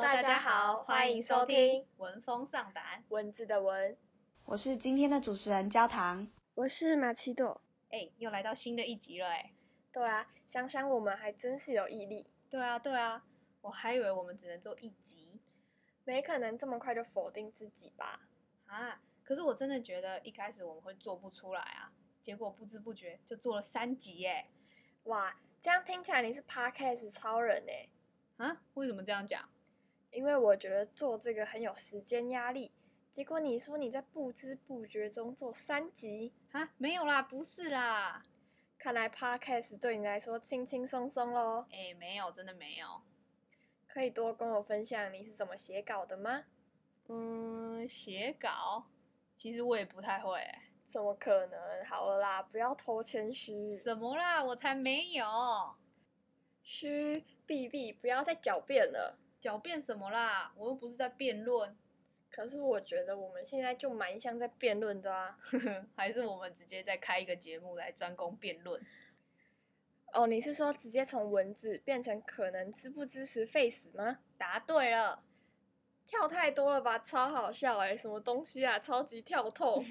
大家好，欢迎收听闻风丧胆文字的文，我是今天的主持人焦糖，我是马奇朵。哎，又来到新的一集了哎。对啊，想想我们还真是有毅力。对啊，对啊，我还以为我们只能做一集，没可能这么快就否定自己吧？啊，可是我真的觉得一开始我们会做不出来啊，结果不知不觉就做了三集哎。哇，这样听起来你是 podcast 超人哎。啊？为什么这样讲？因为我觉得做这个很有时间压力。结果你说你在不知不觉中做三集啊？没有啦，不是啦。看来 podcast 对你来说轻轻松松喽。哎，没有，真的没有。可以多跟我分享你是怎么写稿的吗？嗯，写稿，其实我也不太会。怎么可能？好了啦，不要偷谦虚。什么啦？我才没有。嘘，B B，不要再狡辩了。狡辩什么啦？我又不是在辩论。可是我觉得我们现在就蛮像在辩论的啊。还是我们直接再开一个节目来专攻辩论？哦，你是说直接从文字变成可能支不支持 face 吗？答对了。跳太多了吧，超好笑哎！什么东西啊，超级跳痛。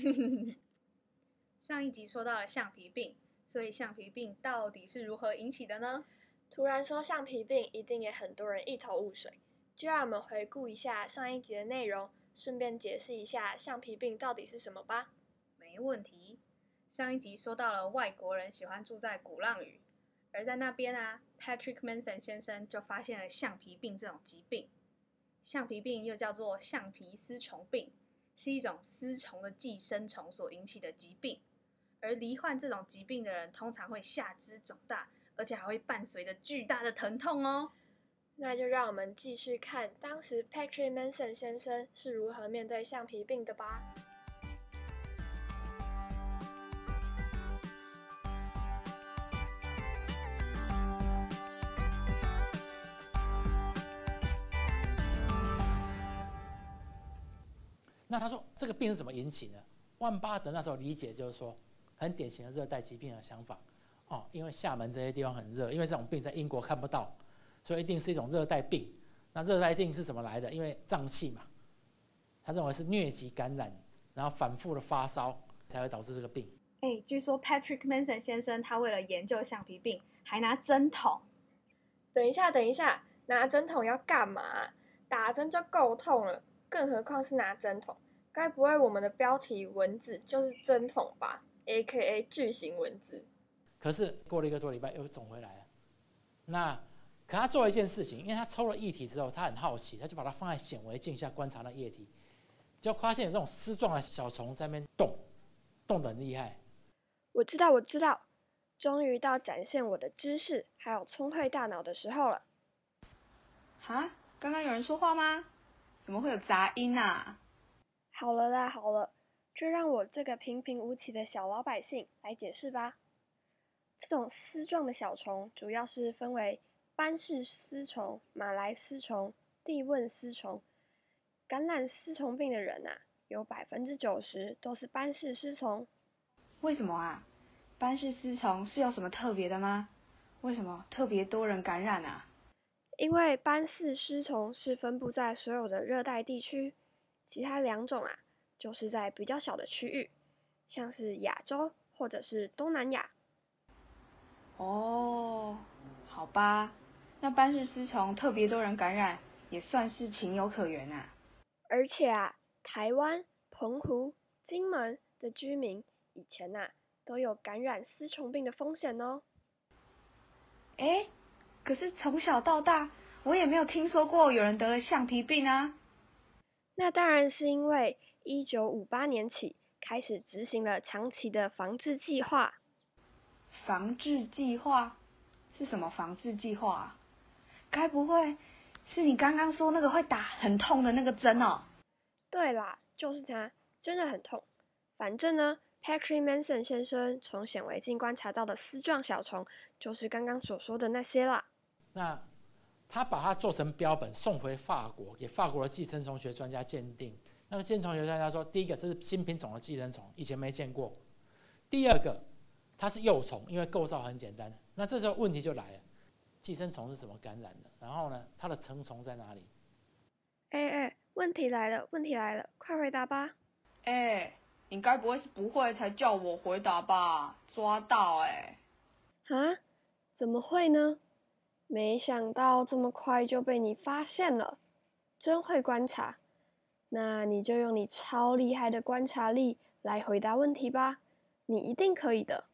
上一集说到了橡皮病，所以橡皮病到底是如何引起的呢？突然说橡皮病，一定也很多人一头雾水。就让我们回顾一下上一集的内容，顺便解释一下橡皮病到底是什么吧。没问题。上一集说到了外国人喜欢住在鼓浪屿，而在那边啊，Patrick Manson 先生就发现了橡皮病这种疾病。橡皮病又叫做橡皮丝虫病，是一种丝虫的寄生虫所引起的疾病。而罹患这种疾病的人，通常会下肢肿大。而且还会伴随着巨大的疼痛哦。那就让我们继续看当时 Patrick Manson 先生是如何面对橡皮病的吧。那他说这个病是怎么引起的？万巴德那时候理解就是说，很典型的热带疾病的想法。哦，因为厦门这些地方很热，因为这种病在英国看不到，所以一定是一种热带病。那热带病是怎么来的？因为胀气嘛，他认为是疟疾感染，然后反复的发烧才会导致这个病。哎，据说 Patrick Manson 先生他为了研究橡皮病，还拿针筒。等一下，等一下，拿针筒要干嘛？打针就够痛了，更何况是拿针筒？该不会我们的标题文字就是针筒吧？A K A 巨型文字。可是过了一个多礼拜又肿回来了。那可他做了一件事情，因为他抽了液体之后，他很好奇，他就把它放在显微镜下观察那液体，就发现有这种丝状的小虫在那边动，动得很厉害。我知道，我知道，终于到展现我的知识还有聪慧大脑的时候了。哈，刚刚有人说话吗？怎么会有杂音啊？好了啦，好了，就让我这个平平无奇的小老百姓来解释吧。这种丝状的小虫主要是分为斑氏丝虫、马来丝虫、地问丝虫。感染丝虫病的人啊，有百分之九十都是斑氏丝虫。为什么啊？斑氏丝虫是有什么特别的吗？为什么特别多人感染啊？因为斑氏丝虫是分布在所有的热带地区，其他两种啊，就是在比较小的区域，像是亚洲或者是东南亚。哦，好吧，那班氏丝虫特别多人感染，也算是情有可原啊。而且啊，台湾、澎湖、金门的居民以前呐都有感染丝虫病的风险哦。哎，可是从小到大，我也没有听说过有人得了橡皮病啊。那当然是因为一九五八年起开始执行了长期的防治计划。防治计划是什么？防治计划啊？该不会是你刚刚说那个会打很痛的那个针哦？对啦，就是它，真的很痛。反正呢，Patrick Manson 先生从显微镜观察到的丝状小虫，就是刚刚所说的那些啦。那他把它做成标本送回法国，给法国的寄生虫学专家鉴定。那个寄生虫学专家说，第一个这是新品种的寄生虫，以前没见过。第二个。它是幼虫，因为构造很简单。那这时候问题就来了：寄生虫是怎么感染的？然后呢，它的成虫在哪里？哎哎，问题来了，问题来了，快回答吧！哎，你该不会是不会才叫我回答吧？抓到哎！啊？怎么会呢？没想到这么快就被你发现了，真会观察。那你就用你超厉害的观察力来回答问题吧，你一定可以的。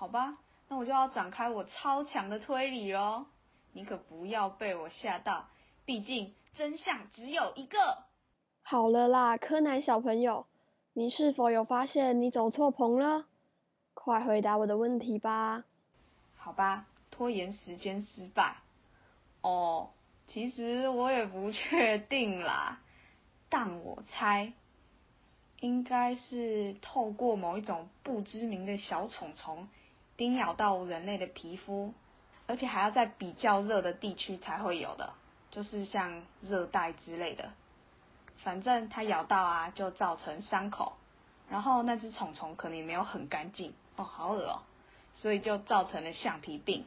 哼，好吧，那我就要展开我超强的推理喽。你可不要被我吓到，毕竟真相只有一个。好了啦，柯南小朋友，你是否有发现你走错棚了？快回答我的问题吧。好吧，拖延时间失败。哦，其实我也不确定啦。但我猜，应该是透过某一种不知名的小虫虫叮咬到人类的皮肤，而且还要在比较热的地区才会有的，就是像热带之类的。反正它咬到啊，就造成伤口，然后那只虫虫可能也没有很干净哦，好恶哦，所以就造成了橡皮病。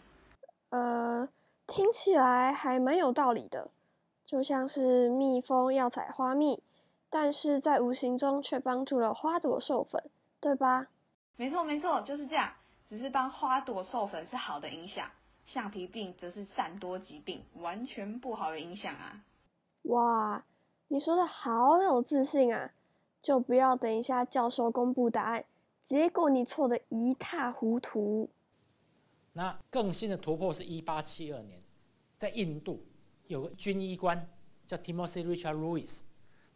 呃，听起来还蛮有道理的。就像是蜜蜂要采花蜜，但是在无形中却帮助了花朵授粉，对吧？没错没错，就是这样。只是帮花朵授粉是好的影响，橡皮病则是善多疾病，完全不好的影响啊！哇，你说的好有自信啊！就不要等一下教授公布答案，结果你错的一塌糊涂。那更新的突破是一八七二年，在印度。有个军医官叫 Timothy Richard Lewis，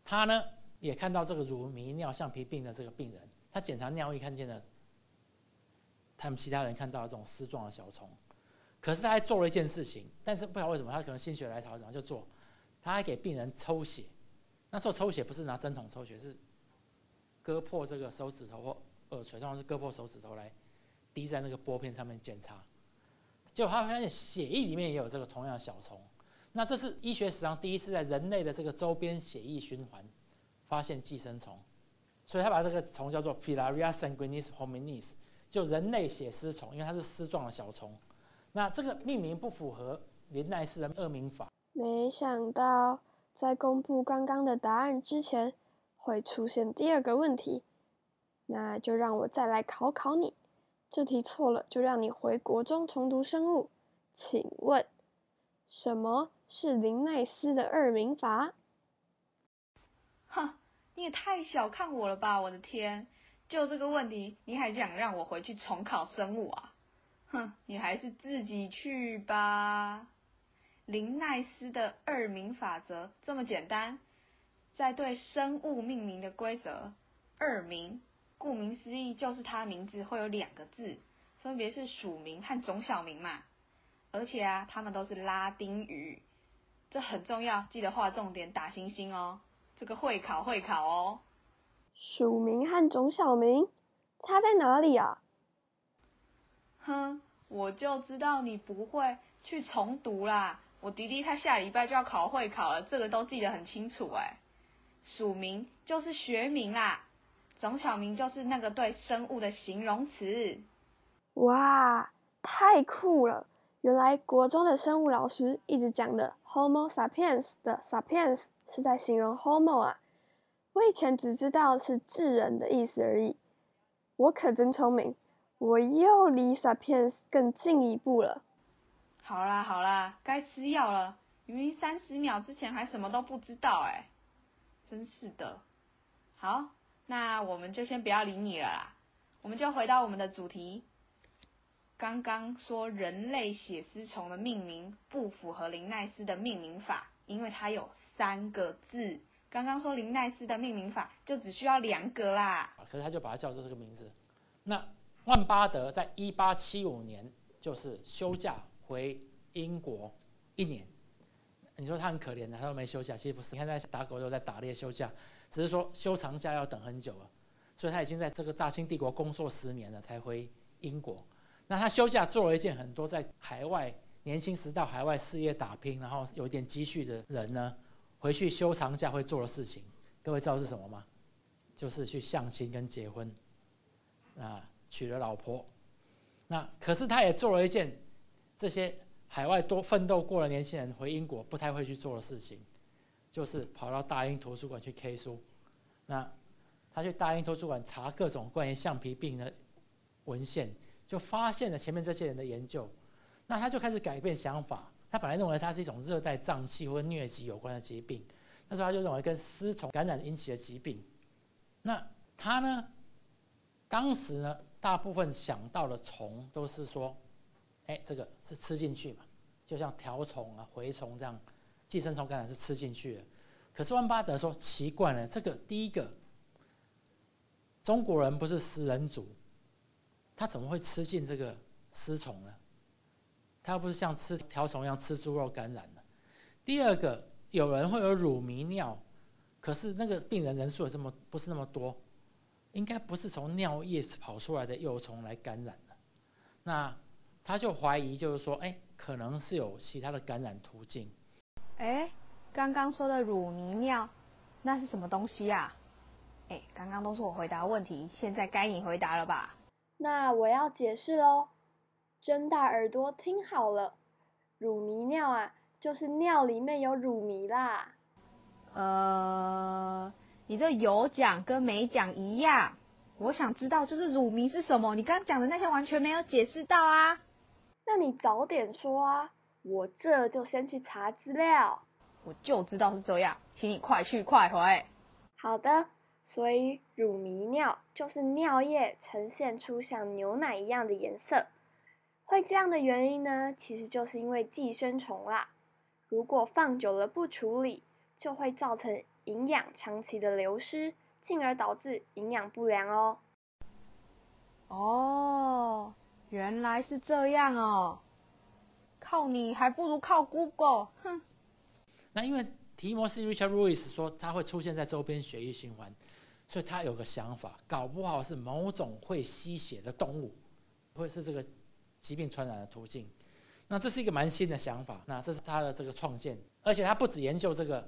他呢也看到这个乳糜尿橡皮病的这个病人，他检查尿液看见了他们其他人看到了这种丝状的小虫，可是他还做了一件事情，但是不知道为什么他可能心血来潮，然后就做，他还给病人抽血，那时候抽血不是拿针筒抽血，是割破这个手指头或耳垂，通常是割破手指头来滴在那个玻片上面检查，结果他发现血液里面也有这个同样的小虫。那这是医学史上第一次在人类的这个周边血液循环发现寄生虫，所以他把这个虫叫做 Filaria sanguinis hominis，就人类血丝虫，因为它是丝状的小虫。那这个命名不符合林奈斯的二名法。没想到在公布刚刚的答案之前，会出现第二个问题，那就让我再来考考你。这题错了，就让你回国中重读生物。请问？什么是林奈斯的二名法？哼，你也太小看我了吧！我的天，就这个问题，你还想让我回去重考生物啊？哼，你还是自己去吧。林奈斯的二名法则这么简单，在对生物命名的规则，二名，顾名思义就是它名字会有两个字，分别是属名和种小名嘛。而且啊，它们都是拉丁语，这很重要，记得画重点打星星哦。这个会考会考哦。署名和种小名差在哪里啊？哼，我就知道你不会去重读啦。我弟弟他下礼拜就要考会考了，这个都记得很清楚哎。署名就是学名啦，种小名就是那个对生物的形容词。哇，太酷了！原来国中的生物老师一直讲的 Homo sapiens 的 sapiens 是在形容 Homo 啊！我以前只知道是智人的意思而已。我可真聪明，我又离 sapiens 更进一步了。好啦好啦，该吃药了。明明三十秒之前还什么都不知道哎，真是的。好，那我们就先不要理你了啦，我们就回到我们的主题。刚刚说人类血丝虫的命名不符合林奈斯的命名法，因为它有三个字。刚刚说林奈斯的命名法就只需要两个啦，可是他就把它叫做这个名字。那万巴德在一八七五年就是休假回英国一年。你说他很可怜的，他都没休假，其实不是。你看在打狗都在打猎休假，只是说休长假要等很久了，所以他已经在这个大清帝国工作十年了才回英国。那他休假做了一件很多在海外年轻时到海外事业打拼，然后有一点积蓄的人呢，回去休长假会做的事情，各位知道是什么吗？就是去相亲跟结婚，啊，娶了老婆。那可是他也做了一件这些海外多奋斗过的年轻人回英国不太会去做的事情，就是跑到大英图书馆去 K 书。那他去大英图书馆查各种关于橡皮病的文献，就发现了前面这些人的研究。那他就开始改变想法。他本来认为它是一种热带瘴气或疟疾有关的疾病，那时候他就认为跟丝虫感染引起的疾病。那他呢，当时呢，大部分想到的虫都是说，哎，这个是吃进去嘛，就像条虫啊、蛔虫这样，寄生虫感染是吃进去的。可是万巴德说奇怪了，这个第一个，中国人不是食人族，他怎么会吃进这个丝虫呢？他不是像吃条虫一样吃猪肉感染的。第二个，有人会有乳糜尿，可是那个病人人数也这么不是那么多，应该不是从尿液跑出来的幼虫来感染的。那他就怀疑，就是说，哎，可能是有其他的感染途径。哎，刚刚说的乳糜尿，那是什么东西呀？哎，刚刚都是我回答问题，现在该你回答了吧？那我要解释喽。睁大耳朵听好了，乳糜尿啊，就是尿里面有乳糜啦。呃，你这有讲跟没讲一样。我想知道就是乳糜是什么？你刚刚讲的那些完全没有解释到啊。那你早点说啊，我这就先去查资料。我就知道是这样，请你快去快回。好的，所以乳糜尿就是尿液呈现出像牛奶一样的颜色。会这样的原因呢，其实就是因为寄生虫啦。如果放久了不处理，就会造成营养长期的流失，进而导致营养不良哦。哦，原来是这样哦。靠你还不如靠 Google，哼。那因为提摩西 Richard Lewis 说它会出现在周边血液循环，所以他有个想法，搞不好是某种会吸血的动物，会是这个。疾病传染的途径，那这是一个蛮新的想法。那这是他的这个创建，而且他不只研究这个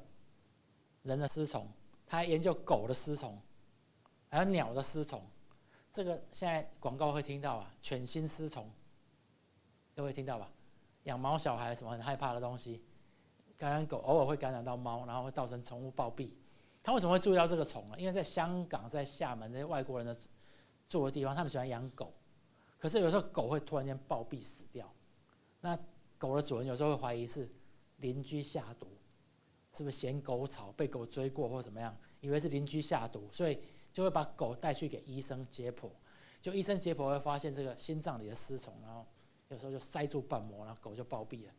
人的丝虫，他还研究狗的丝虫，还有鸟的丝虫。这个现在广告会听到啊，犬心丝虫，都会听到吧？养猫小孩什么很害怕的东西，感染狗偶尔会感染到猫，然后会造成宠物暴毙。他为什么会注意到这个虫呢？因为在香港、在厦门这些外国人的住的地方，他们喜欢养狗。可是有时候狗会突然间暴毙死掉，那狗的主人有时候会怀疑是邻居下毒，是不是嫌狗吵被狗追过或怎么样，以为是邻居下毒，所以就会把狗带去给医生解剖，就医生解剖会发现这个心脏里的丝虫，然后有时候就塞住瓣膜，然后狗就暴毙了。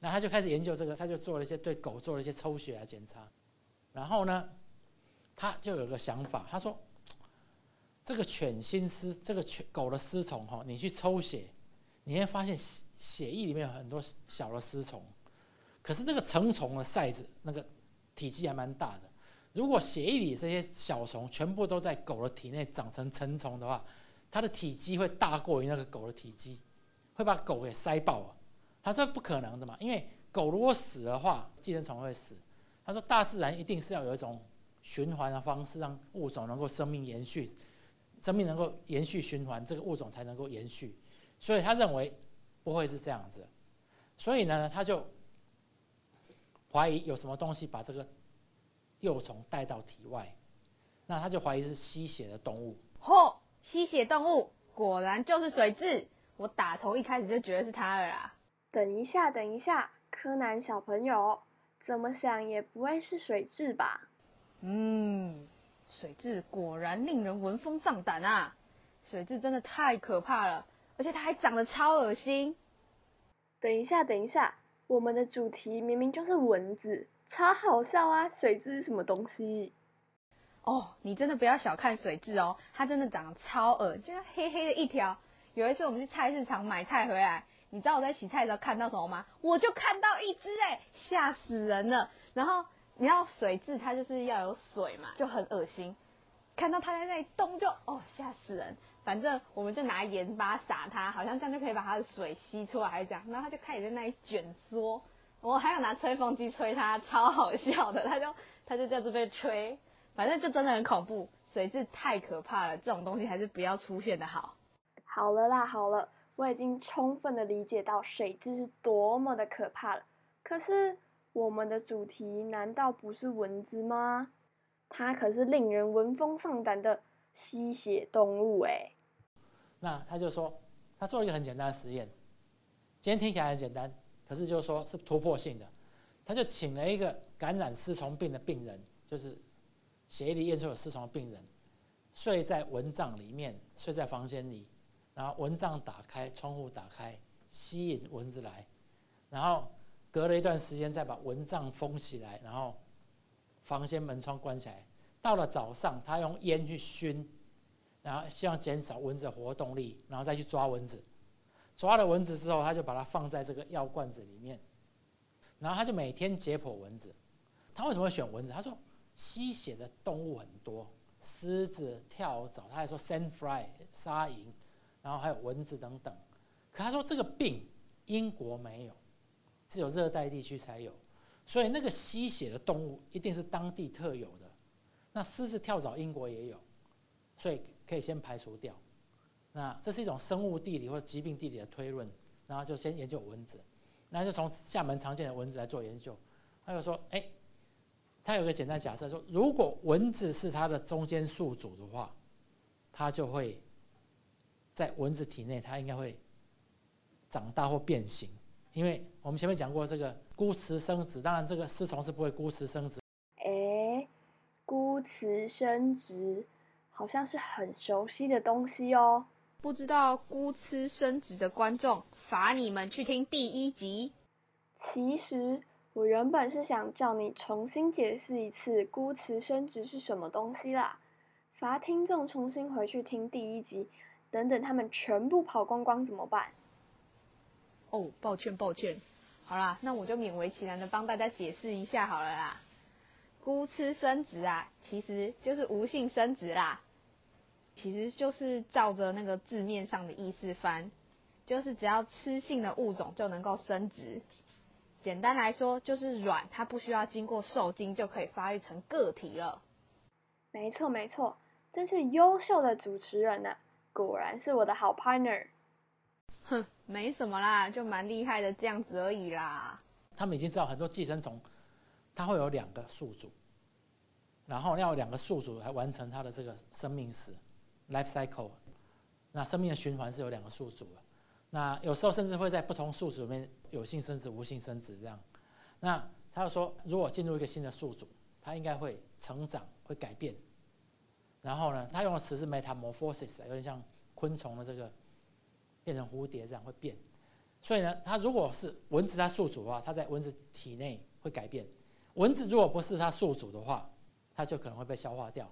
那他就开始研究这个，他就做了一些对狗做了一些抽血啊检查，然后呢，他就有个想法，他说。这个犬心丝，这个犬狗的丝虫哈，你去抽血，你会发现血血液里面有很多小的丝虫，可是这个成虫的 size 那个体积还蛮大的。如果血液里这些小虫全部都在狗的体内长成成虫的话，它的体积会大过于那个狗的体积，会把狗给塞爆啊。他说不可能的嘛，因为狗如果死的话，寄生虫会死。他说大自然一定是要有一种循环的方式，让物种能够生命延续。生命能够延续循环，这个物种才能够延续，所以他认为不会是这样子，所以呢，他就怀疑有什么东西把这个幼虫带到体外，那他就怀疑是吸血的动物。嚯，吸血动物果然就是水蛭，我打从一开始就觉得是它了啦。等一下，等一下，柯南小朋友怎么想也不会是水蛭吧？嗯。水蛭果然令人闻风丧胆啊！水蛭真的太可怕了，而且它还长得超恶心。等一下，等一下，我们的主题明明就是蚊子，超好笑啊！水蛭是什么东西？哦，你真的不要小看水蛭哦，它真的长得超恶就是黑黑的一条。有一次我们去菜市场买菜回来，你知道我在洗菜的时候看到什么吗？我就看到一只哎，吓死人了。然后。你要水蛭，它就是要有水嘛，就很恶心。看到它在那里动，就哦吓死人。反正我们就拿盐巴撒它，好像这样就可以把它的水吸出来，还是这样。然后它就开始在那里卷缩。我还有拿吹风机吹它，超好笑的。它就它就这样子被吹，反正就真的很恐怖。水蛭太可怕了，这种东西还是不要出现的好。好了啦，好了，我已经充分的理解到水蛭是多么的可怕了。可是。我们的主题难道不是蚊子吗？它可是令人闻风丧胆的吸血动物哎。那他就说，他做了一个很简单的实验，今天听起来很简单，可是就是说是突破性的。他就请了一个感染丝虫病的病人，就是血液里验出有丝虫的病人，睡在蚊帐里面，睡在房间里，然后蚊帐打开，窗户打开，吸引蚊子来，然后隔了一段时间再把蚊帐封起来，然后房间门窗关起来。到了早上，他用烟去熏，然后希望减少蚊子的活动力，然后再去抓蚊子。抓了蚊子之后，他就把它放在这个药罐子里面。然后他就每天解剖蚊子，他为什么会选蚊子？他说吸血的动物很多，狮子、跳蚤，他还说 sandfly 沙蝇，然后还有蚊子等等。可他说这个病英国没有，只有热带地区才有，所以那个吸血的动物一定是当地特有的。那狮子、跳蚤英国也有，所以可以先排除掉。那这是一种生物地理或疾病地理的推论，然后就先研究蚊子。那就从厦门常见的蚊子来做研究，他就说，哎，他有个简单假设，说如果蚊子是它的中间宿主的话，它就会在蚊子体内，它应该会长大或变形，因为我们前面讲过这个孤雌生殖，当然这个丝虫是不会孤雌生殖。哎，孤雌生殖好像是很熟悉的东西哦。不知道孤雌生殖的观众。罚你们去听第一集。其实我原本是想叫你重新解释一次孤雌生殖是什么东西啦。罚听众重新回去听第一集，等等他们全部跑光光怎么办？哦，抱歉抱歉。好啦，那我就勉为其难的帮大家解释一下好了啦。孤吃生殖啊，其实就是无性生殖啦。其实就是照着那个字面上的意思翻。就是只要吃性的物种就能够生殖，简单来说就是卵，它不需要经过受精就可以发育成个体了。没错没错，真是优秀的主持人呢，果然是我的好 partner。哼，没什么啦，就蛮厉害的这样子而已啦。他们已经知道很多寄生虫，它会有两个宿主，然后要两个宿主来完成它的这个生命史 （life cycle）。那生命的循环是有两个宿主的。那有时候甚至会在不同宿主里面有性生殖、无性生殖这样。那他就说，如果进入一个新的宿主，它应该会成长、会改变。然后呢，他用的词是 metamorphosis，有点像昆虫的这个变成蝴蝶这样会变。所以呢，它如果是蚊子它宿主的话，它在蚊子体内会改变；蚊子如果不是它宿主的话，它就可能会被消化掉。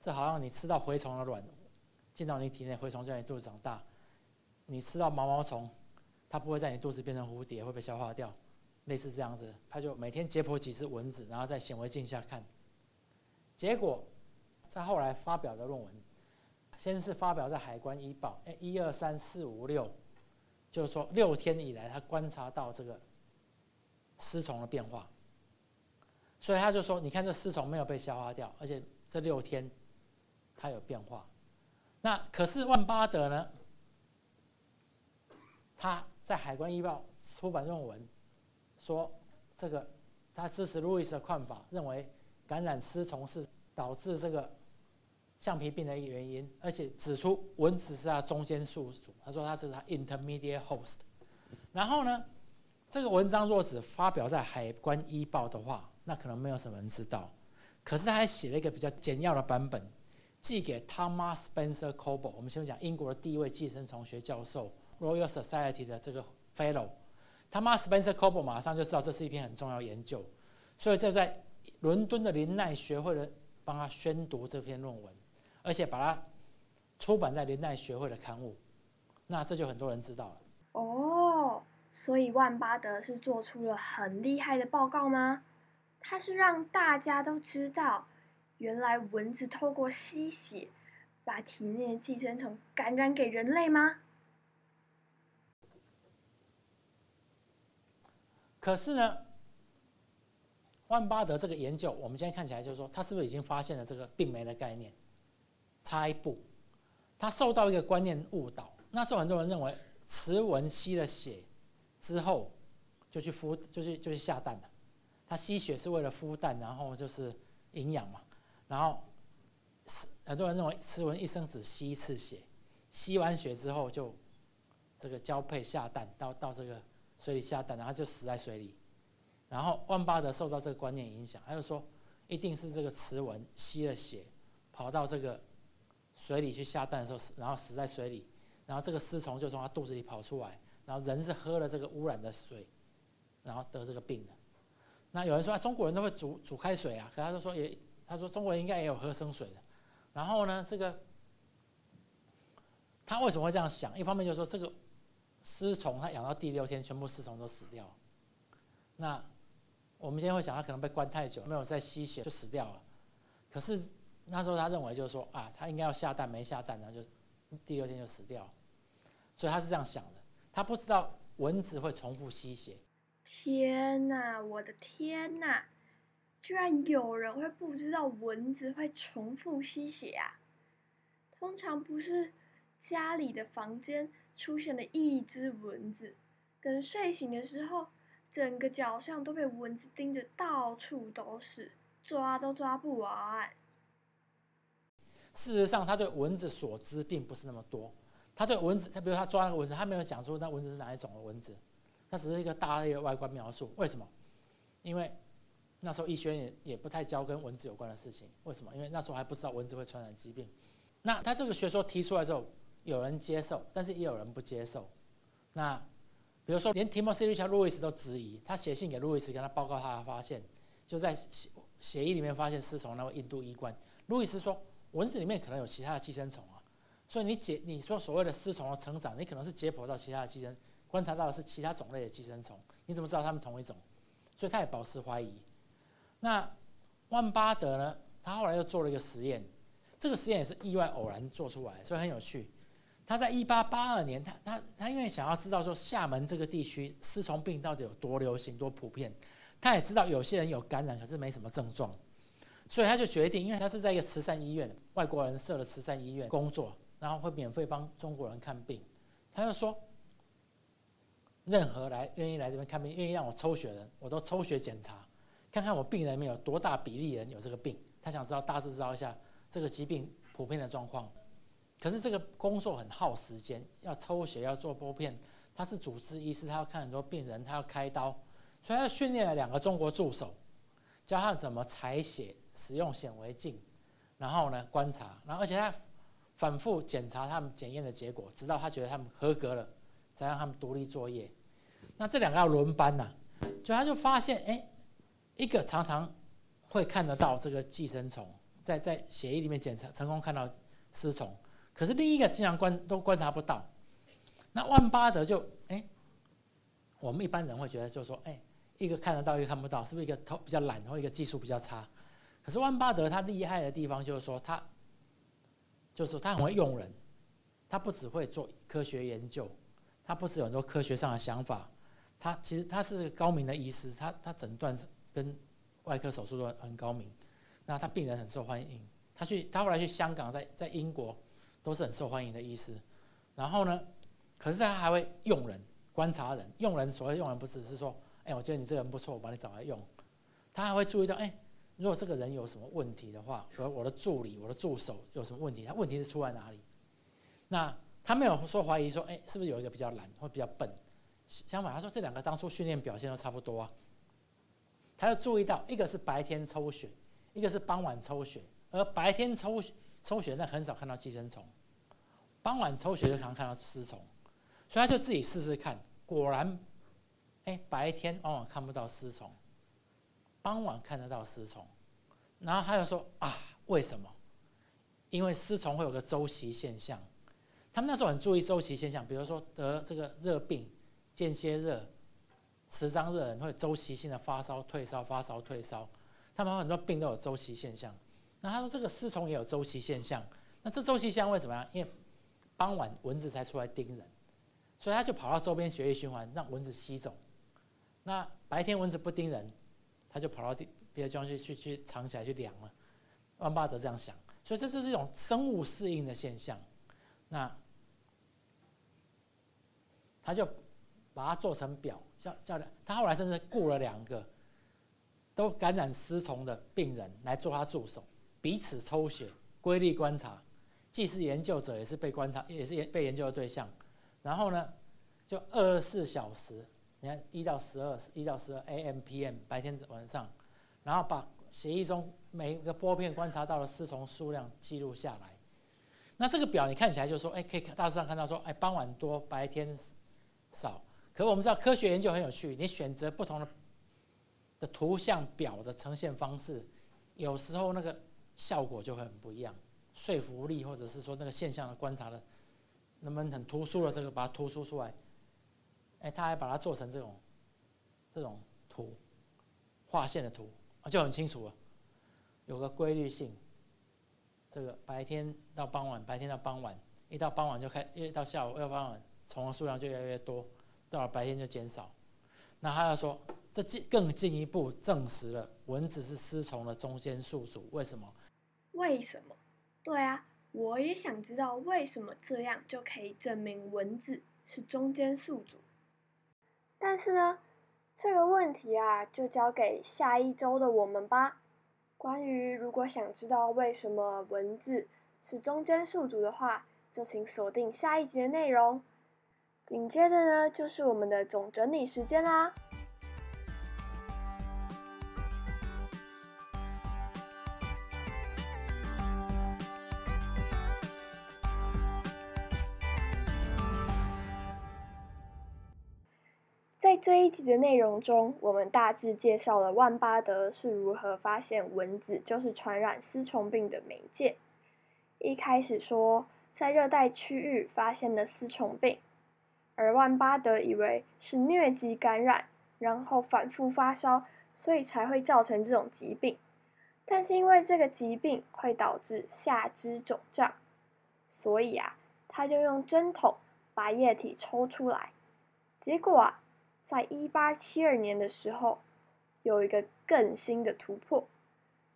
这好像你吃到蛔虫的卵进到你体内，蛔虫在你肚子长大。你吃到毛毛虫，它不会在你肚子变成蝴蝶，会被消化掉，类似这样子。他就每天解剖几只蚊子，然后在显微镜下看。结果在后来发表的论文，先是发表在《海关医报》，哎，一二三四五六，就是说六天以来他观察到这个丝虫的变化。所以他就说，你看这丝虫没有被消化掉，而且这六天它有变化。那可是万巴德呢？他在《海关医报》出版论文，说这个他支持路易斯的看法，认为感染丝虫是导致这个橡皮病的一个原因，而且指出蚊子是它中间宿主。他说它是它 intermediate host。然后呢，这个文章若只发表在《海关医报》的话，那可能没有什么人知道。可是他还写了一个比较简要的版本，寄给 Thomas Spencer Coble，我们先讲英国的第一位寄生虫学教授。Royal Society 的这个 Fellow，他妈 Spencer Coble 马上就知道这是一篇很重要研究，所以就在伦敦的林奈学会的帮他宣读这篇论文，而且把它出版在林奈学会的刊物，那这就很多人知道了。哦，所以万巴德是做出了很厉害的报告吗？他是让大家都知道，原来蚊子透过吸血把体内的寄生虫感染给人类吗？可是呢，万巴德这个研究，我们现在看起来就是说，他是不是已经发现了这个病媒的概念？差一步，他受到一个观念误导。那时候很多人认为，雌蚊吸了血之后就去孵，就去就去下蛋了。它吸血是为了孵蛋，然后就是营养嘛。然后，很多人认为雌蚊一生只吸一次血，吸完血之后就这个交配下蛋，到到这个水里下蛋，然后就死在水里。然后万巴德受到这个观念影响，他就说一定是这个雌蚊吸了血，跑到这个水里去下蛋的时候死，然后死在水里，然后这个丝虫就从它肚子里跑出来，然后人是喝了这个污染的水，然后得这个病的。那有人说啊中国人都会煮煮开水啊，可他就说也，他说中国人应该也有喝生水的。然后呢，这个他为什么会这样想？一方面就是说这个丝虫它养到第六天，全部丝虫都死掉。那我们今天会想，他可能被关太久，没有再吸血就死掉了。可是那时候他认为就是说啊，他应该要下蛋，没下蛋，然后就第六天就死掉。所以他是这样想的，他不知道蚊子会重复吸血。天哪，我的天哪！居然有人会不知道蚊子会重复吸血啊？通常不是家里的房间出现了一只蚊子，等睡醒的时候。整个脚上都被蚊子叮着，到处都是，抓都抓不完。事实上，他对蚊子所知并不是那么多。他对蚊子，他比如他抓那个蚊子，他没有讲出那蚊子是哪一种的蚊子，他只是一个大类的外观描述。为什么？因为那时候医学也也不太教跟蚊子有关的事情。为什么？因为那时候还不知道蚊子会传染疾病。那他这个学说提出来之后，有人接受，但是也有人不接受。那。比如说，连提莫西·利乔·路易斯都质疑，他写信给路易斯，跟他报告他的发现，就在血血液里面发现丝虫，那位印度医官路易斯说，蚊子里面可能有其他的寄生虫啊，所以你解你说所谓的丝虫的成长，你可能是解剖到其他的寄生，观察到的是其他种类的寄生虫，你怎么知道它们同一种？所以他也保持怀疑。那万巴德呢？他后来又做了一个实验，这个实验也是意外偶然做出来，所以很有趣。他在一八八二年，他他他因为想要知道说厦门这个地区丝虫病到底有多流行、多普遍，他也知道有些人有感染，可是没什么症状，所以他就决定，因为他是在一个慈善医院，外国人设的慈善医院工作，然后会免费帮中国人看病，他就说，任何来愿意来这边看病、愿意让我抽血的人，我都抽血检查，看看我病人里面有多大比例人有这个病，他想知道大致知道一下这个疾病普遍的状况。可是这个工作很耗时间，要抽血，要做玻片。他是主治医师，他要看很多病人，他要开刀，所以他训练了两个中国助手，教他怎么采血，使用显微镜，然后呢观察，然后而且他反复检查他们检验的结果，直到他觉得他们合格了，才让他们独立作业。那这两个要轮班呐，就他就发现，哎，一个常常会看得到这个寄生虫，在在血液里面检查成功看到丝虫。可是另一个经常观都观察不到，那万巴德就哎，我们一般人会觉得就是说，哎，一个看得到，一个看不到，是不是一个头比较懒，或一个技术比较差？可是万巴德他厉害的地方就是说，他就是他很会用人，他不只会做科学研究，他不只有很多科学上的想法，他其实他是高明的医师，他他诊断跟外科手术都很高明，那他病人很受欢迎，他去他后来去香港，在在英国。都是很受欢迎的医师，然后呢，可是他还会用人、观察人。用人所谓用人，不只是说，哎，我觉得你这个人不错，我把你找来用。他还会注意到，哎，如果这个人有什么问题的话，我我的助理、我的助手有什么问题，他问题是出在哪里？那他没有说怀疑说，哎，是不是有一个比较懒或比较笨？相反，他说这两个当初训练表现都差不多啊。他要注意到，一个是白天抽血，一个是傍晚抽血，而白天抽。抽血那很少看到寄生虫，傍晚抽血就常看到丝虫，所以他就自己试试看，果然，哎，白天往往看不到丝虫，傍晚看得到丝虫，然后他就说啊，为什么？因为丝虫会有个周期现象，他们那时候很注意周期现象，比如说得这个热病、间歇热、持张热人会周期性的发烧、退烧、发烧、退烧，他们很多病都有周期现象。那他说这个丝虫也有周期现象，那这周期现象为什么样？因为傍晚蚊子才出来叮人，所以他就跑到周边血液循环，让蚊子吸走。那白天蚊子不叮人，他就跑到地别的地方去去去藏起来去量了。万巴德这样想，所以这就是一种生物适应的现象。那他就把它做成表，叫叫他后来甚至雇了两个都感染丝虫的病人来做他助手，彼此抽血，规律观察，既是研究者，也是被观察，也是被研究的对象。然后呢，就二十四小时，你看一到十二，一到十二 A.M. P.M. 白天晚上，然后把协议中每一个玻片观察到的丝虫数量记录下来。那这个表你看起来就说，哎，可以大致上看到说，哎，傍晚多，白天少。可我们知道科学研究很有趣，你选择不同的的图像表的呈现方式，有时候那个效果就会很不一样，说服力或者是说那个现象的观察的，能不能很突出的这个把它突出出来？哎，他还把它做成这种这种图，画线的图，就很清楚了，有个规律性。这个白天到傍晚，白天到傍晚，一到傍晚就开，一到下午要傍晚，虫的数量就越来越多。到了白天就减少，那他要说，这进更进一步证实了蚊子是丝虫的中间宿主。为什么？为什么？对啊，我也想知道为什么这样就可以证明蚊子是中间宿主。但是呢，这个问题啊，就交给下一周的我们吧。关于如果想知道为什么文字是中间宿主的话，就请锁定下一集的内容。紧接着呢，就是我们的总整理时间啦。这一集的内容中，我们大致介绍了万巴德是如何发现蚊子就是传染丝虫病的媒介。一开始说，在热带区域发现的丝虫病。而万巴德以为是疟疾感染，然后反复发烧，所以才会造成这种疾病。但是因为这个疾病会导致下肢肿胀，所以啊，他就用针筒把液体抽出来。结果啊，在一八七二年的时候，有一个更新的突破，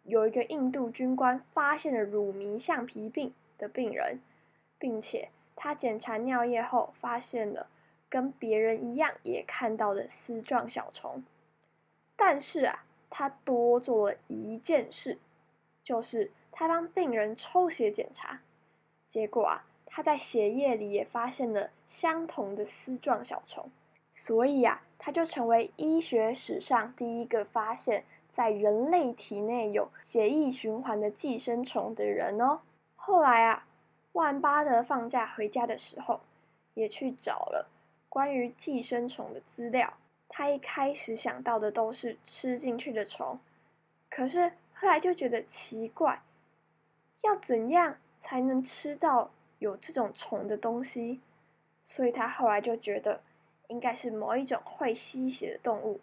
有一个印度军官发现了乳糜橡皮病的病人，并且他检查尿液后发现了。跟别人一样，也看到了丝状小虫，但是啊，他多做了一件事，就是他帮病人抽血检查，结果啊，他在血液里也发现了相同的丝状小虫，所以啊，他就成为医学史上第一个发现，在人类体内有血液循环的寄生虫的人哦。后来啊，万巴德放假回家的时候，也去找了。关于寄生虫的资料，他一开始想到的都是吃进去的虫，可是后来就觉得奇怪，要怎样才能吃到有这种虫的东西？所以他后来就觉得应该是某一种会吸血的动物。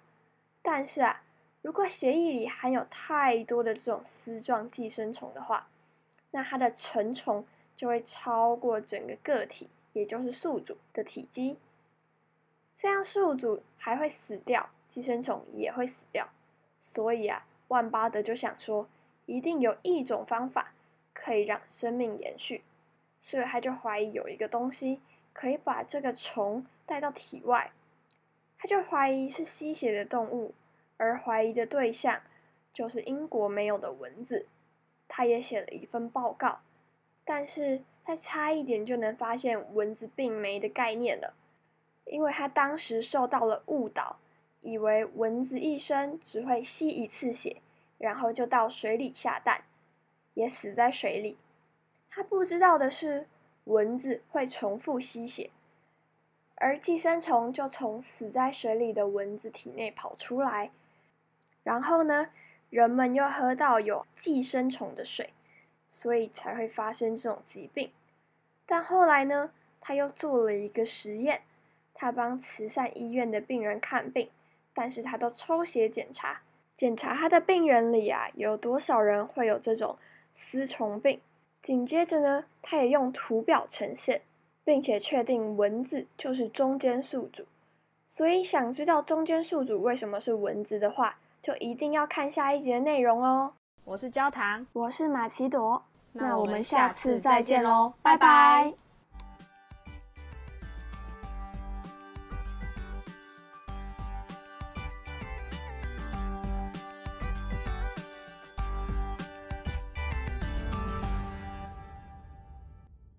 但是啊，如果血液里含有太多的这种丝状寄生虫的话，那它的成虫就会超过整个个体，也就是宿主的体积。这样宿主还会死掉，寄生虫也会死掉，所以啊，万巴德就想说，一定有一种方法可以让生命延续，所以他就怀疑有一个东西可以把这个虫带到体外，他就怀疑是吸血的动物，而怀疑的对象就是英国没有的蚊子，他也写了一份报告，但是他差一点就能发现蚊子病媒的概念了。因为他当时受到了误导，以为蚊子一生只会吸一次血，然后就到水里下蛋，也死在水里。他不知道的是，蚊子会重复吸血，而寄生虫就从死在水里的蚊子体内跑出来。然后呢，人们又喝到有寄生虫的水，所以才会发生这种疾病。但后来呢，他又做了一个实验。他帮慈善医院的病人看病，但是他都抽血检查，检查他的病人里啊有多少人会有这种丝虫病。紧接着呢，他也用图表呈现，并且确定文字就是中间宿主。所以想知道中间宿主为什么是文字的话，就一定要看下一节的内容哦。我是焦糖，我是马奇朵，那我们下次再见喽，拜拜。